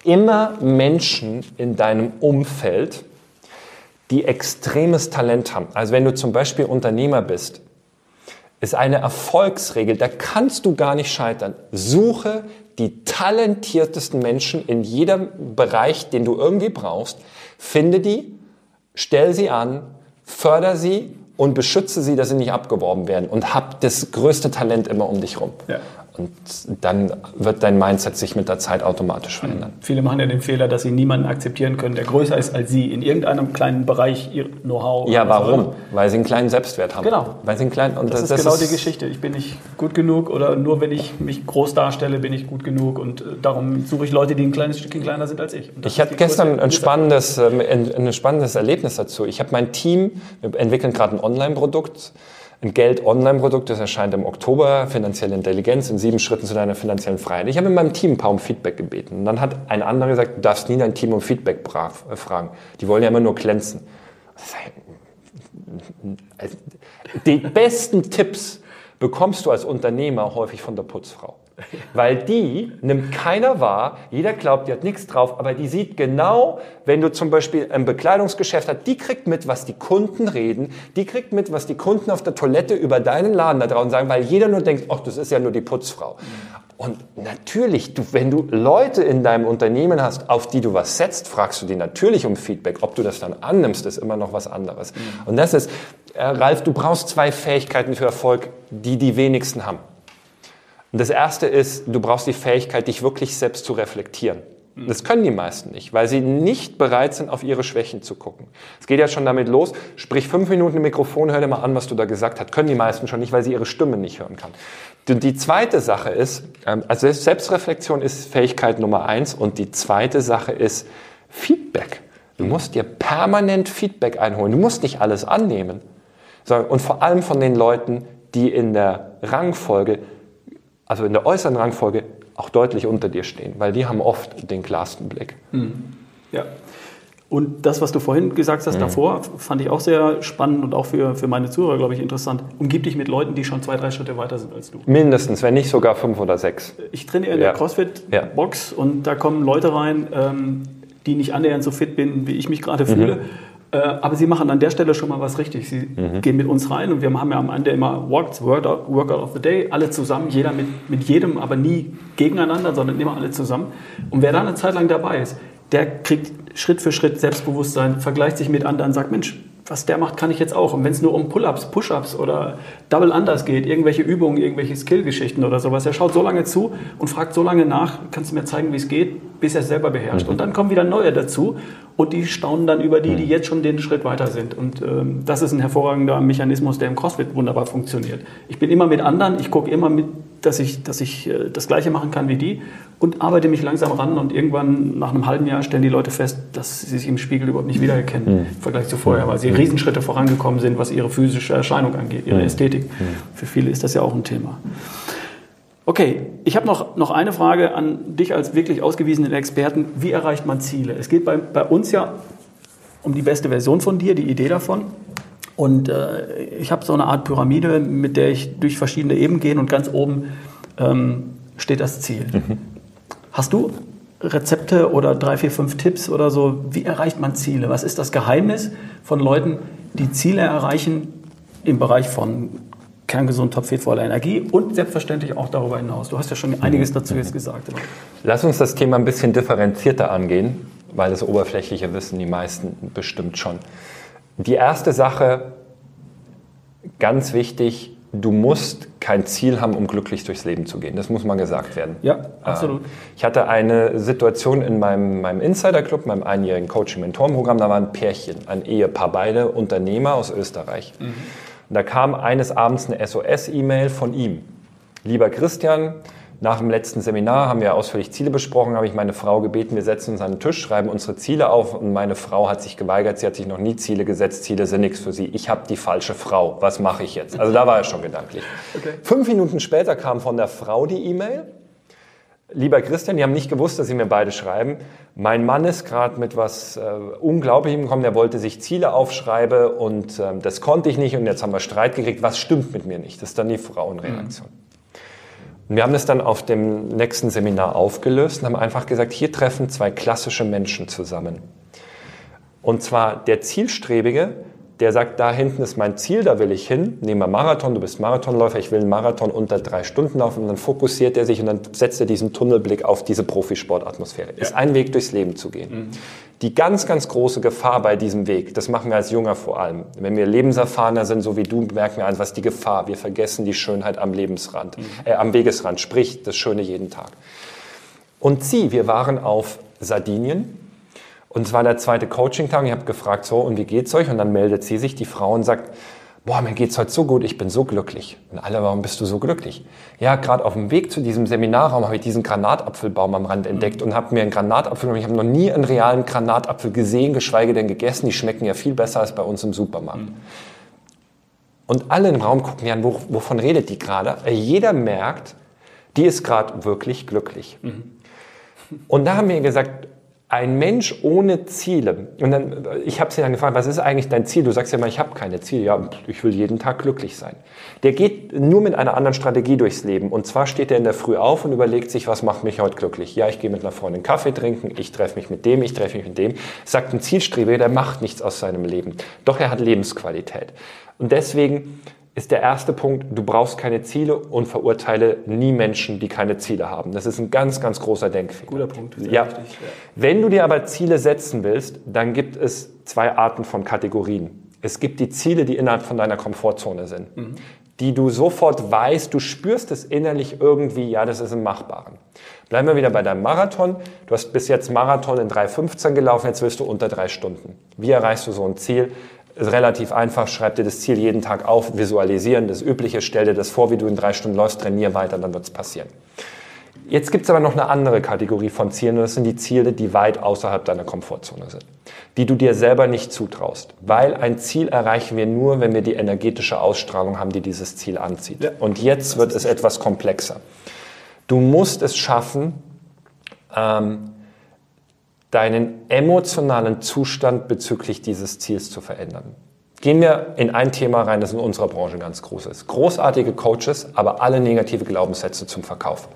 immer Menschen in deinem Umfeld, die extremes Talent haben. Also wenn du zum Beispiel Unternehmer bist, ist eine Erfolgsregel, da kannst du gar nicht scheitern. Suche die talentiertesten Menschen in jedem Bereich, den du irgendwie brauchst. Finde die, stell sie an, förder sie und beschütze sie, dass sie nicht abgeworben werden und hab das größte Talent immer um dich rum. Ja. Und dann wird dein Mindset sich mit der Zeit automatisch verändern.
Viele machen ja den Fehler, dass sie niemanden akzeptieren können, der größer ist als sie in irgendeinem kleinen Bereich ihr Know-how.
Ja, warum? Weil sie einen kleinen Selbstwert haben.
Genau.
Weil sie einen kleinen,
und das, das ist genau ist die Geschichte. Ich bin nicht gut genug oder nur wenn ich mich groß darstelle, bin ich gut genug und äh, darum suche ich Leute, die ein kleines Stückchen kleiner sind als ich.
Ich hatte gestern ein spannendes, ähm, ein spannendes Erlebnis dazu. Ich habe mein Team, wir entwickeln gerade ein Online-Produkt ein Geld-Online-Produkt, das erscheint im Oktober, finanzielle Intelligenz in sieben Schritten zu deiner finanziellen Freiheit. Ich habe in meinem Team ein paar um Feedback gebeten. Und dann hat ein anderer gesagt, du darfst nie dein Team um Feedback äh, fragen. Die wollen ja immer nur glänzen. Die besten Tipps bekommst du als Unternehmer häufig von der Putzfrau. Weil die nimmt keiner wahr, jeder glaubt, die hat nichts drauf, aber die sieht genau, wenn du zum Beispiel ein Bekleidungsgeschäft hast, die kriegt mit, was die Kunden reden, die kriegt mit, was die Kunden auf der Toilette über deinen Laden da draußen sagen, weil jeder nur denkt, ach, das ist ja nur die Putzfrau. Und natürlich, du, wenn du Leute in deinem Unternehmen hast, auf die du was setzt, fragst du die natürlich um Feedback. Ob du das dann annimmst, ist immer noch was anderes. Mhm. Und das ist, äh, Ralf, du brauchst zwei Fähigkeiten für Erfolg, die die wenigsten haben. Und das erste ist, du brauchst die Fähigkeit, dich wirklich selbst zu reflektieren. Das können die meisten nicht, weil sie nicht bereit sind, auf ihre Schwächen zu gucken. Es geht ja schon damit los, sprich fünf Minuten im Mikrofon, hör dir mal an, was du da gesagt hast. Können die meisten schon nicht, weil sie ihre Stimme nicht hören kann. Die zweite Sache ist, ähm, also Selbstreflexion ist Fähigkeit Nummer eins und die zweite Sache ist Feedback. Du musst dir permanent Feedback einholen. Du musst nicht alles annehmen. Und vor allem von den Leuten, die in der Rangfolge, also in der äußeren Rangfolge, auch deutlich unter dir stehen, weil die haben oft den klarsten Blick.
Mhm. Ja. Und das, was du vorhin gesagt hast, mhm. davor, fand ich auch sehr spannend und auch für, für meine Zuhörer, glaube ich, interessant. Umgib dich mit Leuten, die schon zwei, drei Schritte weiter sind als du.
Mindestens, wenn nicht sogar fünf oder sechs.
Ich trainiere in ja. der CrossFit-Box ja. und da kommen Leute rein, ähm, die nicht annähernd so fit bin, wie ich mich gerade fühle. Mhm. Äh, aber sie machen an der Stelle schon mal was richtig. Sie mhm. gehen mit uns rein und wir haben ja am Ende immer Walks, Workout of the Day, alle zusammen, jeder mit, mit jedem, aber nie gegeneinander, sondern immer alle zusammen. Und wer da eine Zeit lang dabei ist, der kriegt Schritt für Schritt Selbstbewusstsein, vergleicht sich mit anderen, sagt, Mensch, was der macht, kann ich jetzt auch. Und wenn es nur um Pull-ups, Push-ups oder Double Unders geht, irgendwelche Übungen, irgendwelche Skill-Geschichten oder sowas, er schaut so lange zu und fragt so lange nach, kannst du mir zeigen, wie es geht, bis er es selber beherrscht. Mhm. Und dann kommen wieder neue dazu und die staunen dann über die, die mhm. jetzt schon den Schritt weiter sind. Und ähm, das ist ein hervorragender Mechanismus, der im CrossFit wunderbar funktioniert. Ich bin immer mit anderen, ich gucke immer mit, dass ich, dass ich äh, das Gleiche machen kann wie die und arbeite mich langsam ran und irgendwann nach einem halben Jahr stellen die Leute fest, dass sie sich im Spiegel überhaupt nicht wiedererkennen mhm. im Vergleich zu vorher, weil sie mhm. Riesenschritte vorangekommen sind, was ihre physische Erscheinung angeht, ihre mhm. Ästhetik. Mhm. Für viele ist das ja auch ein Thema. Okay, ich habe noch, noch eine Frage an dich als wirklich ausgewiesenen Experten. Wie erreicht man Ziele? Es geht bei, bei uns ja um die beste Version von dir, die Idee davon. Und äh, ich habe so eine Art Pyramide, mit der ich durch verschiedene Ebenen gehe und ganz oben ähm, steht das Ziel. Mhm. Hast du Rezepte oder drei, vier, fünf Tipps oder so? Wie erreicht man Ziele? Was ist das Geheimnis von Leuten, die Ziele erreichen im Bereich von kerngesund, topfit, voller Energie und selbstverständlich auch darüber hinaus. Du hast ja schon einiges dazu jetzt gesagt.
Lass uns das Thema ein bisschen differenzierter angehen, weil das oberflächliche wissen die meisten bestimmt schon. Die erste Sache, ganz wichtig, du musst kein Ziel haben, um glücklich durchs Leben zu gehen. Das muss mal gesagt werden.
Ja, absolut. Ähm,
ich hatte eine Situation in meinem, meinem Insider-Club, meinem einjährigen Coaching-Mentoren-Programm, da war ein Pärchen, ein Ehepaar, beide Unternehmer aus Österreich. Mhm. Und da kam eines Abends eine SOS-E-Mail von ihm. Lieber Christian, nach dem letzten Seminar haben wir ausführlich Ziele besprochen, habe ich meine Frau gebeten, wir setzen uns an den Tisch, schreiben unsere Ziele auf und meine Frau hat sich geweigert, sie hat sich noch nie Ziele gesetzt, Ziele sind nichts für sie. Ich habe die falsche Frau, was mache ich jetzt? Also da war er schon gedanklich. Okay. Fünf Minuten später kam von der Frau die E-Mail, Lieber Christian, die haben nicht gewusst, dass sie mir beide schreiben. Mein Mann ist gerade mit was äh, Unglaublichem gekommen. Der wollte sich Ziele aufschreiben und äh, das konnte ich nicht und jetzt haben wir Streit gekriegt. Was stimmt mit mir nicht? Das ist dann die Frauenreaktion. Mhm. Und wir haben das dann auf dem nächsten Seminar aufgelöst und haben einfach gesagt, hier treffen zwei klassische Menschen zusammen. Und zwar der Zielstrebige, der sagt, da hinten ist mein Ziel, da will ich hin. Nehmen wir Marathon, du bist Marathonläufer, ich will einen Marathon unter drei Stunden laufen. Und dann fokussiert er sich und dann setzt er diesen Tunnelblick auf diese Profisportatmosphäre. Ja. Ist ein Weg durchs Leben zu gehen. Mhm. Die ganz, ganz große Gefahr bei diesem Weg, das machen wir als Junger vor allem. Wenn wir lebenserfahrener sind, so wie du, merken wir einfach, was die Gefahr. Wir vergessen die Schönheit am Lebensrand, mhm. äh, am Wegesrand, sprich das Schöne jeden Tag. Und sie, wir waren auf Sardinien, und es war der zweite Coaching-Tag. Ich habe gefragt, so, und wie geht's euch? Und dann meldet sie sich, die Frau, und sagt, boah, mir geht's heute so gut, ich bin so glücklich. Und alle, warum bist du so glücklich? Ja, gerade auf dem Weg zu diesem Seminarraum habe ich diesen Granatapfelbaum am Rand entdeckt mhm. und habe mir einen Granatapfel genommen. Ich habe noch nie einen realen Granatapfel gesehen, geschweige denn gegessen. Die schmecken ja viel besser als bei uns im Supermarkt. Mhm. Und alle im Raum gucken ja an, wo, wovon redet die gerade? Jeder merkt, die ist gerade wirklich glücklich. Mhm. Und da haben wir gesagt, ein Mensch ohne Ziele, und dann, ich habe sie dann gefragt, was ist eigentlich dein Ziel? Du sagst ja immer, ich habe keine Ziele. Ja, ich will jeden Tag glücklich sein. Der geht nur mit einer anderen Strategie durchs Leben. Und zwar steht er in der Früh auf und überlegt sich, was macht mich heute glücklich? Ja, ich gehe mit einer Freundin Kaffee trinken, ich treffe mich mit dem, ich treffe mich mit dem. Sagt ein Zielstreber, der macht nichts aus seinem Leben. Doch er hat Lebensqualität. Und deswegen ist der erste Punkt, du brauchst keine Ziele und verurteile nie Menschen, die keine Ziele haben. Das ist ein ganz, ganz großer Denkfehler.
Guter Punkt.
Ja. Richtig, ja. Wenn du dir aber Ziele setzen willst, dann gibt es zwei Arten von Kategorien. Es gibt die Ziele, die innerhalb von deiner Komfortzone sind. Mhm. die du sofort weißt, du spürst es innerlich irgendwie, ja, das ist im Machbaren. Bleiben wir wieder bei deinem Marathon. Du hast bis jetzt Marathon in 3,15 gelaufen, jetzt willst du unter drei Stunden. Wie erreichst du so ein Ziel? Ist relativ einfach, schreib dir das Ziel jeden Tag auf, visualisieren, das Übliche, stell dir das vor, wie du in drei Stunden läufst, trainier weiter, dann wird es passieren. Jetzt gibt es aber noch eine andere Kategorie von Zielen und das sind die Ziele, die weit außerhalb deiner Komfortzone sind, die du dir selber nicht zutraust, weil ein Ziel erreichen wir nur, wenn wir die energetische Ausstrahlung haben, die dieses Ziel anzieht. Ja. Und jetzt wird es etwas komplexer. Du musst es schaffen, ähm, deinen emotionalen Zustand bezüglich dieses Ziels zu verändern. Gehen wir in ein Thema rein, das in unserer Branche ganz groß ist. Großartige Coaches, aber alle negative Glaubenssätze zum Verkauf.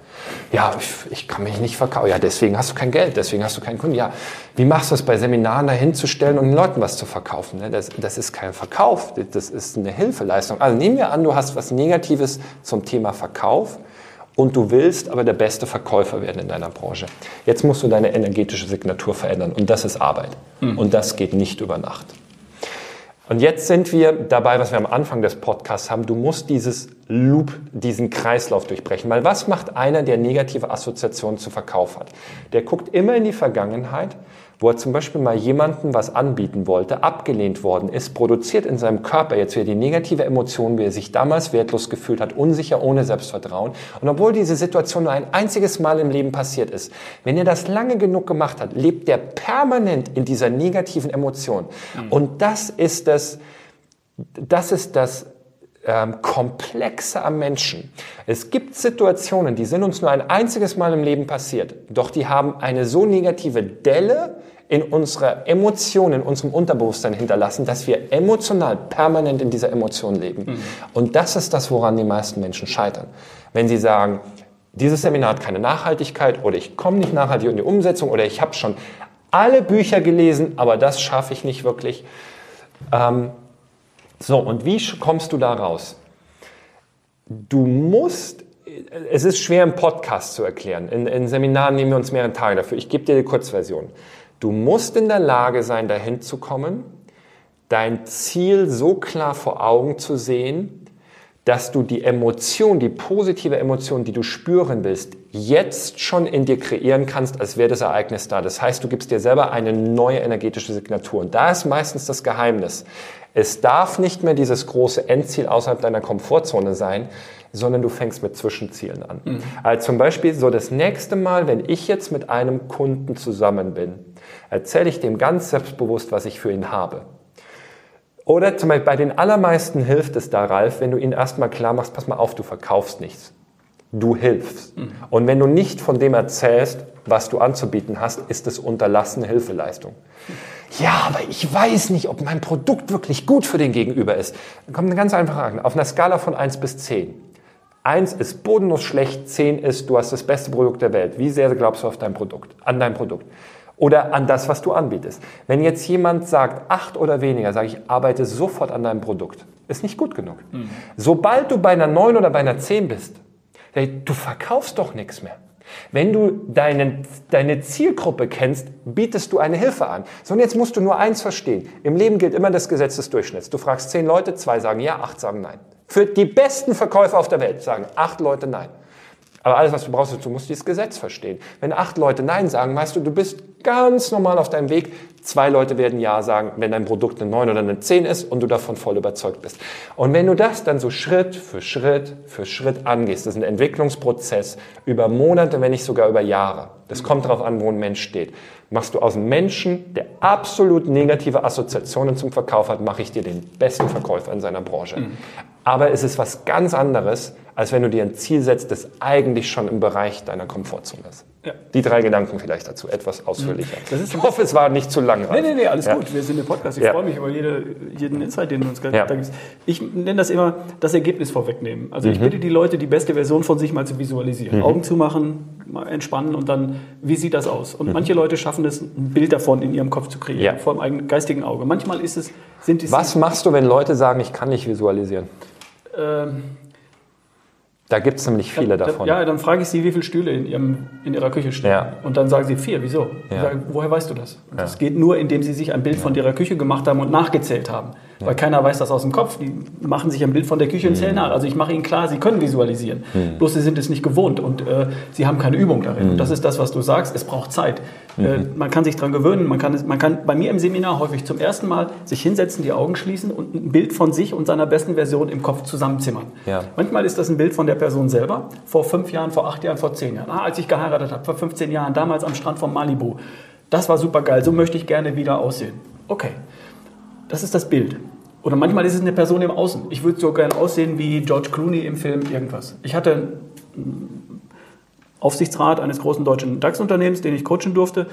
Ja, ich, ich, kann mich nicht verkaufen. Ja, deswegen hast du kein Geld, deswegen hast du keinen Kunden. Ja, wie machst du es bei Seminaren dahinzustellen und den Leuten was zu verkaufen? Ne? Das, das ist kein Verkauf, das ist eine Hilfeleistung. Also nehmen wir an, du hast was Negatives zum Thema Verkauf und du willst aber der beste Verkäufer werden in deiner Branche. Jetzt musst du deine energetische Signatur verändern und das ist Arbeit. Mhm. Und das geht nicht über Nacht. Und jetzt sind wir dabei, was wir am Anfang des Podcasts haben. Du musst dieses Loop, diesen Kreislauf durchbrechen. Weil was macht einer, der negative Assoziationen zu Verkauf hat? Der guckt immer in die Vergangenheit wo er zum Beispiel mal jemandem was anbieten wollte, abgelehnt worden ist, produziert in seinem Körper jetzt wieder die negative Emotion, wie er sich damals wertlos gefühlt hat, unsicher, ohne Selbstvertrauen. Und obwohl diese Situation nur ein einziges Mal im Leben passiert ist, wenn er das lange genug gemacht hat, lebt er permanent in dieser negativen Emotion. Mhm. Und das ist das, das ist das ähm, Komplexe am Menschen. Es gibt Situationen, die sind uns nur ein einziges Mal im Leben passiert, doch die haben eine so negative Delle in unserer Emotion, in unserem Unterbewusstsein hinterlassen, dass wir emotional permanent in dieser Emotion leben. Mhm. Und das ist das, woran die meisten Menschen scheitern. Wenn sie sagen, dieses Seminar hat keine Nachhaltigkeit oder ich komme nicht nachhaltig in die Umsetzung oder ich habe schon alle Bücher gelesen, aber das schaffe ich nicht wirklich. Ähm, so, und wie kommst du da raus? Du musst, es ist schwer im Podcast zu erklären. In, in Seminaren nehmen wir uns mehrere Tage dafür. Ich gebe dir die Kurzversion. Du musst in der Lage sein, dahin zu kommen, dein Ziel so klar vor Augen zu sehen, dass du die Emotion, die positive Emotion, die du spüren willst, jetzt schon in dir kreieren kannst, als wäre das Ereignis da. Das heißt, du gibst dir selber eine neue energetische Signatur. Und da ist meistens das Geheimnis. Es darf nicht mehr dieses große Endziel außerhalb deiner Komfortzone sein, sondern du fängst mit Zwischenzielen an. Mhm. Also zum Beispiel so das nächste Mal, wenn ich jetzt mit einem Kunden zusammen bin, erzähle ich dem ganz selbstbewusst, was ich für ihn habe. Oder zum Beispiel bei den allermeisten hilft es da, Ralf, wenn du ihnen erstmal klar machst, pass mal auf, du verkaufst nichts. Du hilfst. Mhm. Und wenn du nicht von dem erzählst, was du anzubieten hast, ist es unterlassene Hilfeleistung. Ja, aber ich weiß nicht, ob mein Produkt wirklich gut für den Gegenüber ist. Dann kommt eine ganz einfache Frage. Auf einer Skala von 1 bis 10. 1 ist bodenlos schlecht, 10 ist, du hast das beste Produkt der Welt. Wie sehr glaubst du auf dein Produkt, an dein Produkt? oder an das, was du anbietest. Wenn jetzt jemand sagt, acht oder weniger, sage ich, arbeite sofort an deinem Produkt. Ist nicht gut genug. Mhm. Sobald du bei einer neun oder bei einer zehn bist, du verkaufst doch nichts mehr. Wenn du deine, deine Zielgruppe kennst, bietest du eine Hilfe an. So, und jetzt musst du nur eins verstehen. Im Leben gilt immer das Gesetz des Durchschnitts. Du fragst zehn Leute, zwei sagen ja, acht sagen nein. Für die besten Verkäufer auf der Welt sagen acht Leute nein. Aber alles, was du brauchst, du musst dieses Gesetz verstehen. Wenn acht Leute Nein sagen, weißt du, du bist ganz normal auf deinem Weg. Zwei Leute werden Ja sagen, wenn dein Produkt eine 9 oder eine 10 ist und du davon voll überzeugt bist. Und wenn du das dann so Schritt für Schritt für Schritt angehst, das ist ein Entwicklungsprozess über Monate, wenn nicht sogar über Jahre. Das kommt darauf an, wo ein Mensch steht. Machst du aus einem Menschen, der absolut negative Assoziationen zum Verkauf hat, mache ich dir den besten Verkäufer in seiner Branche. Mhm. Aber es ist was ganz anderes, als wenn du dir ein Ziel setzt, das eigentlich schon im Bereich deiner Komfortzone ist. Ja. Die drei Gedanken vielleicht dazu, etwas ausführlicher. ich hoffe, es war nicht zu lang.
Nee, nee, nee, alles ja. gut. Wir sind im Podcast. Ich ja. freue mich über jede, jeden Insight, den du uns da gibst. Ich nenne das immer das Ergebnis vorwegnehmen. Also ich mhm. bitte die Leute, die beste Version von sich mal zu visualisieren. Mhm. Augen zumachen, mal entspannen und dann, wie sieht das aus? Und mhm. manche Leute schaffen es, ein Bild davon in ihrem Kopf zu kreieren, vor dem eigenen geistigen Auge. Manchmal ist es,
sind es... Was machst du, wenn Leute sagen, ich kann nicht visualisieren? Ähm, da gibt es nämlich viele
da,
davon.
Ja, dann frage ich sie, wie viele Stühle in, ihrem, in ihrer Küche stehen. Ja. Und dann sagen sie vier. Wieso? Ja. Sage, woher weißt du das? Ja. Das geht nur, indem sie sich ein Bild von ihrer Küche gemacht haben und nachgezählt haben. weil keiner weiß das aus dem Kopf. Die machen sich ein Bild von der Küche und zählen nach. Also ich mache ihnen klar, sie können visualisieren. Bloß sie sind es nicht gewohnt und äh, sie haben keine Übung darin. Und das ist das, was du sagst. Es braucht Zeit. Äh, man kann sich daran gewöhnen. Man kann, man kann bei mir im Seminar häufig zum ersten Mal sich hinsetzen, die Augen schließen und ein Bild von sich und seiner besten Version im Kopf zusammenzimmern.
Ja.
Manchmal ist das ein Bild von der Person selber, vor fünf Jahren, vor acht Jahren, vor zehn Jahren. Ah, als ich geheiratet habe, vor 15 Jahren, damals am Strand von Malibu. Das war super geil, so möchte ich gerne wieder aussehen. Okay, das ist das Bild. Oder manchmal ist es eine Person im Außen. Ich würde so gerne aussehen wie George Clooney im Film irgendwas. Ich hatte Aufsichtsrat eines großen deutschen DAX-Unternehmens, den ich coachen durfte.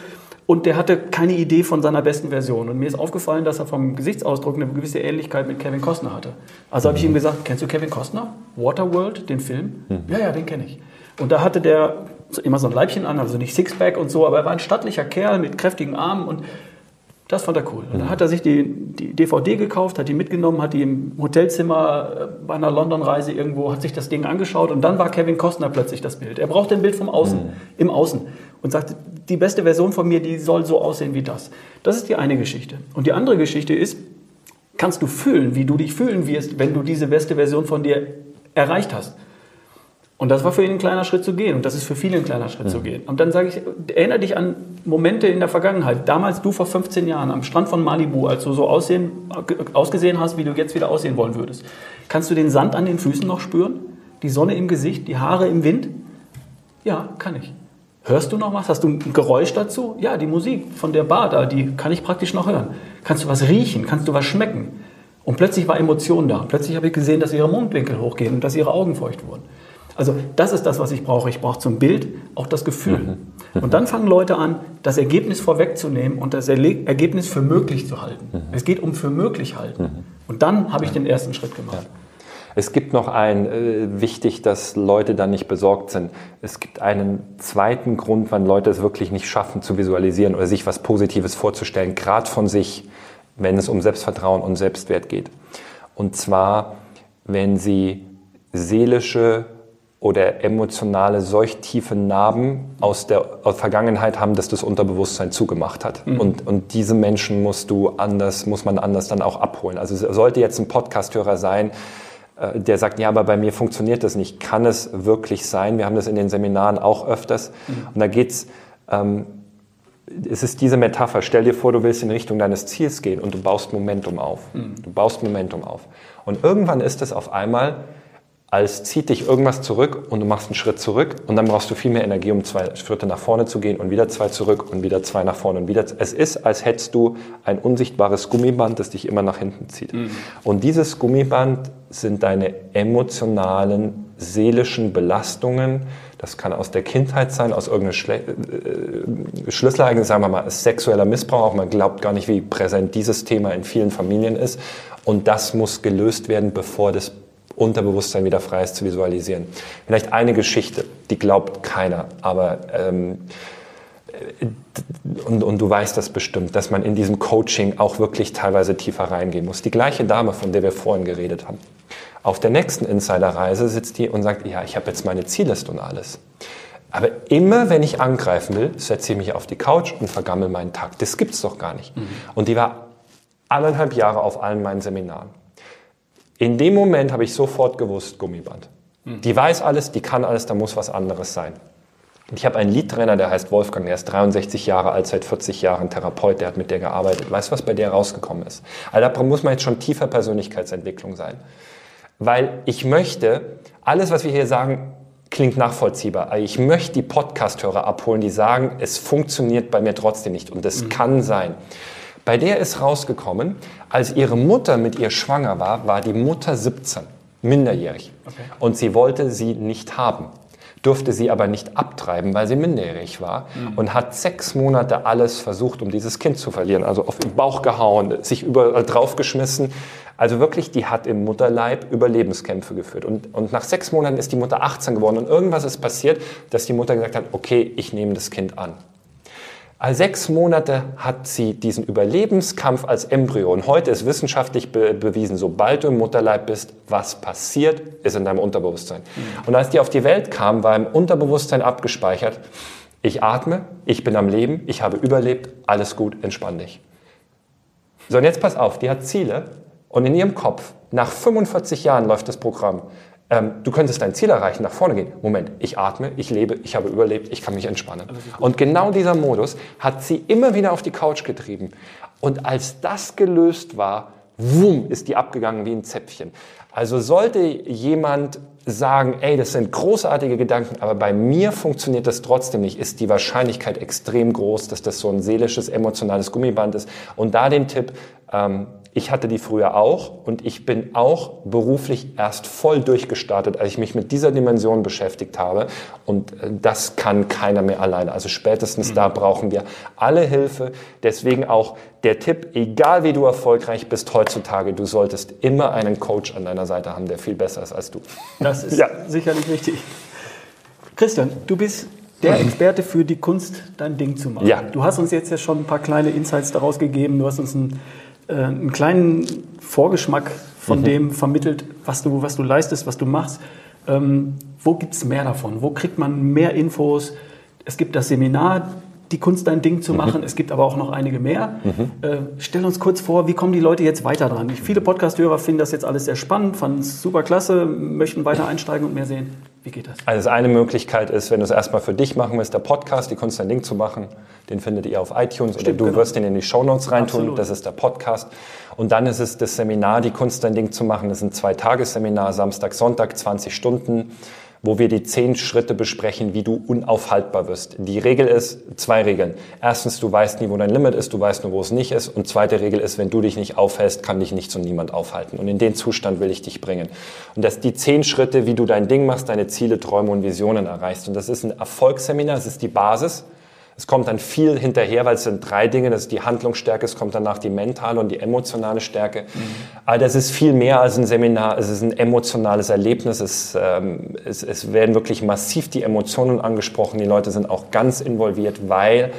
Und der hatte keine Idee von seiner besten Version. Und mir ist aufgefallen, dass er vom Gesichtsausdruck eine gewisse Ähnlichkeit mit Kevin Costner hatte. Also habe ich ihm gesagt, kennst du Kevin Costner? Waterworld, den Film? Ja, ja, den kenne ich. Und da hatte der immer so ein Leibchen an, also nicht Sixpack und so, aber er war ein stattlicher Kerl mit kräftigen Armen und das fand er cool. Und dann hat er sich die, die DVD gekauft, hat die mitgenommen, hat die im Hotelzimmer äh, bei einer London-Reise irgendwo, hat sich das Ding angeschaut und dann war Kevin Costner plötzlich das Bild. Er brauchte ein Bild vom Außen, im Außen und sagte, die beste Version von mir, die soll so aussehen wie das. Das ist die eine Geschichte. Und die andere Geschichte ist, kannst du fühlen, wie du dich fühlen wirst, wenn du diese beste Version von dir erreicht hast. Und das war für ihn ein kleiner Schritt zu gehen. Und das ist für viele ein kleiner Schritt zu gehen. Und dann sage ich, erinnere dich an Momente in der Vergangenheit. Damals du vor 15 Jahren am Strand von Malibu, als du so aussehen, ausgesehen hast, wie du jetzt wieder aussehen wollen würdest. Kannst du den Sand an den Füßen noch spüren? Die Sonne im Gesicht? Die Haare im Wind? Ja, kann ich. Hörst du noch was? Hast du ein Geräusch dazu? Ja, die Musik von der Bar da, die kann ich praktisch noch hören. Kannst du was riechen? Kannst du was schmecken? Und plötzlich war Emotion da. Plötzlich habe ich gesehen, dass ihre Mundwinkel hochgehen und dass ihre Augen feucht wurden. Also das ist das, was ich brauche. Ich brauche zum Bild auch das Gefühl. Und dann fangen Leute an, das Ergebnis vorwegzunehmen und das Ergebnis für möglich zu halten. Es geht um für möglich halten. Und dann habe ich den ersten Schritt gemacht.
Es gibt noch ein, äh, wichtig, dass Leute dann nicht besorgt sind. Es gibt einen zweiten Grund, wann Leute es wirklich nicht schaffen zu visualisieren oder sich was Positives vorzustellen, gerade von sich, wenn es um Selbstvertrauen und Selbstwert geht. Und zwar, wenn sie seelische oder emotionale, solch tiefe Narben aus der Vergangenheit haben, dass das Unterbewusstsein zugemacht hat.
Mhm.
Und, und diese Menschen musst du anders, muss man anders dann auch abholen. Also sollte jetzt ein Podcasthörer sein, äh, der sagt, ja, aber bei mir funktioniert das nicht. Kann es wirklich sein? Wir haben das in den Seminaren auch öfters.
Mhm.
Und da geht's, ähm, es ist diese Metapher. Stell dir vor, du willst in Richtung deines Ziels gehen und du baust Momentum auf.
Mhm.
Du baust Momentum auf. Und irgendwann ist es auf einmal, als zieht dich irgendwas zurück und du machst einen Schritt zurück und dann brauchst du viel mehr Energie, um zwei Schritte nach vorne zu gehen und wieder zwei zurück und wieder zwei nach vorne und wieder. Es ist, als hättest du ein unsichtbares Gummiband, das dich immer nach hinten zieht. Und dieses Gummiband sind deine emotionalen, seelischen Belastungen. Das kann aus der Kindheit sein, aus irgendeinem Schle äh, Schlüsselereignis, sagen wir mal, sexueller Missbrauch. Auch man glaubt gar nicht, wie präsent dieses Thema in vielen Familien ist. Und das muss gelöst werden, bevor das Unterbewusstsein wieder frei ist zu visualisieren. Vielleicht eine Geschichte, die glaubt keiner, aber ähm, und, und du weißt das bestimmt, dass man in diesem Coaching auch wirklich teilweise tiefer reingehen muss. Die gleiche Dame, von der wir vorhin geredet haben. Auf der nächsten Insiderreise sitzt die und sagt, ja, ich habe jetzt meine Zielliste und alles. Aber immer, wenn ich angreifen will, setze ich mich auf die Couch und vergammel meinen Tag. Das gibt's doch gar nicht.
Mhm.
Und die war eineinhalb Jahre auf allen meinen Seminaren. In dem Moment habe ich sofort gewusst, Gummiband. Die weiß alles, die kann alles, da muss was anderes sein. Und Ich habe einen Leadtrainer, der heißt Wolfgang, der ist 63 Jahre alt, seit 40 Jahren Therapeut, der hat mit der gearbeitet. Weißt du, was bei der rausgekommen ist? Also da muss man jetzt schon tiefer Persönlichkeitsentwicklung sein. Weil ich möchte, alles, was wir hier sagen, klingt nachvollziehbar. Ich möchte die Podcast-Hörer abholen, die sagen, es funktioniert bei mir trotzdem nicht. Und das kann sein. Bei der ist rausgekommen, als ihre Mutter mit ihr schwanger war, war die Mutter 17, minderjährig.
Okay.
Und sie wollte sie nicht haben, durfte sie aber nicht abtreiben, weil sie minderjährig war und hat sechs Monate alles versucht, um dieses Kind zu verlieren. Also auf den Bauch gehauen, sich überall draufgeschmissen. Also wirklich, die hat im Mutterleib Überlebenskämpfe geführt. Und, und nach sechs Monaten ist die Mutter 18 geworden und irgendwas ist passiert, dass die Mutter gesagt hat, okay, ich nehme das Kind an. All sechs Monate hat sie diesen Überlebenskampf als Embryo. Und heute ist wissenschaftlich be bewiesen, sobald du im Mutterleib bist, was passiert, ist in deinem Unterbewusstsein. Und als die auf die Welt kam, war im Unterbewusstsein abgespeichert, ich atme, ich bin am Leben, ich habe überlebt, alles gut, entspann dich. So, und jetzt pass auf, die hat Ziele Und in ihrem Kopf, nach 45 Jahren läuft das Programm, ähm, du könntest dein Ziel erreichen, nach vorne gehen. Moment, ich atme, ich lebe, ich habe überlebt, ich kann mich entspannen. Und genau dieser Modus hat sie immer wieder auf die Couch getrieben. Und als das gelöst war, wumm, ist die abgegangen wie ein Zäpfchen. Also sollte jemand sagen, ey, das sind großartige Gedanken, aber bei mir funktioniert das trotzdem nicht, ist die Wahrscheinlichkeit extrem groß, dass das so ein seelisches, emotionales Gummiband ist. Und da den Tipp, ähm, ich hatte die früher auch und ich bin auch beruflich erst voll durchgestartet, als ich mich mit dieser Dimension beschäftigt habe. Und äh, das kann keiner mehr alleine. Also spätestens mhm. da brauchen wir alle Hilfe. Deswegen auch der Tipp, egal wie du erfolgreich bist heutzutage, du solltest immer einen Coach an deiner Seite haben, der viel besser ist als du.
Das ist ja. sicherlich wichtig. Christian, du bist der Experte für die Kunst, dein Ding zu machen. Ja. Du hast uns jetzt ja schon ein paar kleine Insights daraus gegeben. Du hast uns ein äh, einen kleinen Vorgeschmack von mhm. dem vermittelt, was du, was du leistest, was du machst. Ähm, wo gibt es mehr davon? Wo kriegt man mehr Infos? Es gibt das Seminar, die Kunst dein Ding zu mhm. machen. Es gibt aber auch noch einige mehr. Mhm. Äh, stell uns kurz vor, wie kommen die Leute jetzt weiter dran? Viele Podcast-Hörer finden das jetzt alles sehr spannend, fanden es super klasse, möchten weiter einsteigen und mehr sehen. Wie geht das?
Also eine Möglichkeit ist, wenn du es erstmal für dich machen willst, der Podcast, die Kunst dein Ding zu machen, den findet ihr auf iTunes Stimmt, oder du genau. wirst den in die Shownotes reintun, Absolut. das ist der Podcast. Und dann ist es das Seminar, die Kunst dein Ding zu machen, das ist ein Zwei-Tages-Seminar, Samstag, Sonntag, 20 Stunden wo wir die zehn Schritte besprechen, wie du unaufhaltbar wirst. Die Regel ist zwei Regeln. Erstens, du weißt nie, wo dein Limit ist, du weißt nur, wo es nicht ist. Und zweite Regel ist, wenn du dich nicht aufhältst, kann dich nichts und niemand aufhalten. Und in den Zustand will ich dich bringen. Und das die zehn Schritte, wie du dein Ding machst, deine Ziele, Träume und Visionen erreichst. Und das ist ein Erfolgsseminar, das ist die Basis. Es kommt dann viel hinterher, weil es sind drei Dinge. Das ist die Handlungsstärke, es kommt danach die mentale und die emotionale Stärke. Mhm. Aber das ist viel mehr als ein Seminar. Es ist ein emotionales Erlebnis. Es, ähm, es, es werden wirklich massiv die Emotionen angesprochen. Die Leute sind auch ganz involviert, weil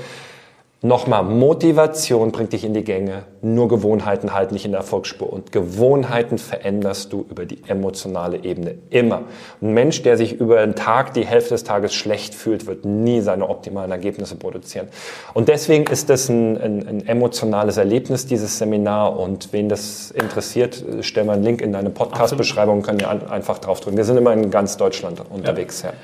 Nochmal, Motivation bringt dich in die Gänge, nur Gewohnheiten halten dich in der Erfolgsspur. Und Gewohnheiten veränderst du über die emotionale Ebene immer. Ein Mensch, der sich über den Tag, die Hälfte des Tages schlecht fühlt, wird nie seine optimalen Ergebnisse produzieren. Und deswegen ist das ein, ein, ein emotionales Erlebnis, dieses Seminar. Und wen das interessiert, stellen wir einen Link in deine Podcast-Beschreibung, können ja einfach drauf drücken. Wir sind immer in ganz Deutschland unterwegs. Ja. ja.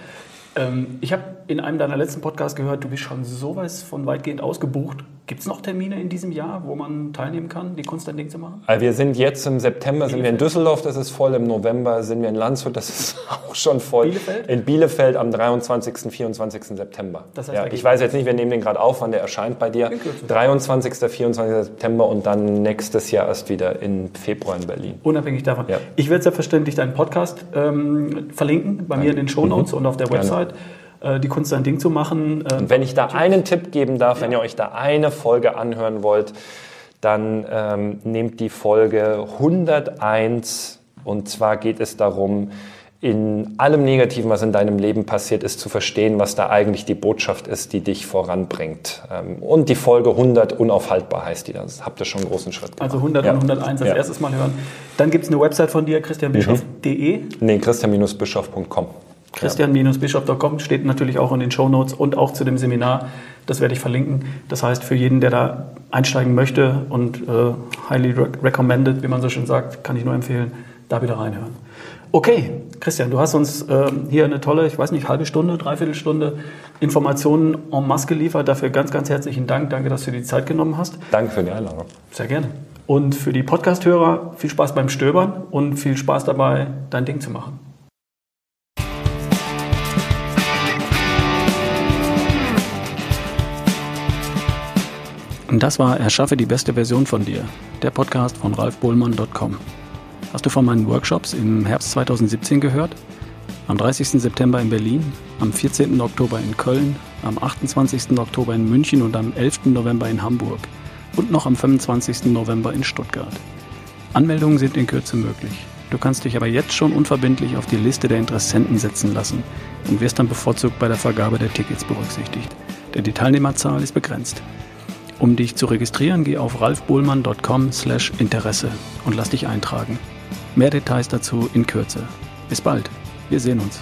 Ähm, ich habe in einem deiner letzten Podcasts gehört, du bist schon sowas von weitgehend ausgebucht. Gibt es noch Termine in diesem Jahr, wo man teilnehmen kann, die Kunst ein Ding zu machen?
Also wir sind jetzt im September sind wir in Düsseldorf, das ist voll. Im November sind wir in Landshut, das ist auch schon voll. Bielefeld? In Bielefeld am 23. 24. September. Das heißt, ja, ich weiß jetzt nicht, wir nehmen den gerade auf, wann der erscheint bei dir. 23. 24. September und dann nächstes Jahr erst wieder in Februar in Berlin.
Unabhängig davon. Ja. Ich werde selbstverständlich deinen Podcast ähm, verlinken bei mir in den Shownotes mhm. und auf der Website. Gerne. Äh, die Kunst ein Ding zu machen.
Äh, und wenn ich da einen Tipp geben darf, ja. wenn ihr euch da eine Folge anhören wollt, dann ähm, nehmt die Folge 101 und zwar geht es darum, in allem Negativen, was in deinem Leben passiert ist, zu verstehen, was da eigentlich die Botschaft ist, die dich voranbringt. Ähm, und die Folge 100 unaufhaltbar heißt die. Das habt ihr schon einen großen Schritt
gemacht. Also 100 ja. und 101 als ja. erstes Mal hören. Dann gibt es eine Website von dir, christianbischof.de. Mhm.
Nee, christian-bischof.com.
Christian-bischof.com steht natürlich auch in den Show Notes und auch zu dem Seminar. Das werde ich verlinken. Das heißt, für jeden, der da einsteigen möchte und äh, highly recommended, wie man so schön sagt, kann ich nur empfehlen, da wieder reinhören. Okay, Christian, du hast uns äh, hier eine tolle, ich weiß nicht, halbe Stunde, dreiviertel Stunde Informationen en masse geliefert. Dafür ganz, ganz herzlichen Dank. Danke, dass du dir die Zeit genommen hast.
Danke für die Einladung.
Sehr gerne. Und für die Podcast-Hörer viel Spaß beim Stöbern und viel Spaß dabei, dein Ding zu machen. Das war Erschaffe die beste Version von dir, der Podcast von ralfbohlmann.com. Hast du von meinen Workshops im Herbst 2017 gehört? Am 30. September in Berlin, am 14. Oktober in Köln, am 28. Oktober in München und am 11. November in Hamburg und noch am 25. November in Stuttgart. Anmeldungen sind in Kürze möglich. Du kannst dich aber jetzt schon unverbindlich auf die Liste der Interessenten setzen lassen und wirst dann bevorzugt bei der Vergabe der Tickets berücksichtigt. Denn die Teilnehmerzahl ist begrenzt. Um dich zu registrieren, geh auf ralfbohlmann.com/interesse und lass dich eintragen. Mehr Details dazu in Kürze. Bis bald. Wir sehen uns.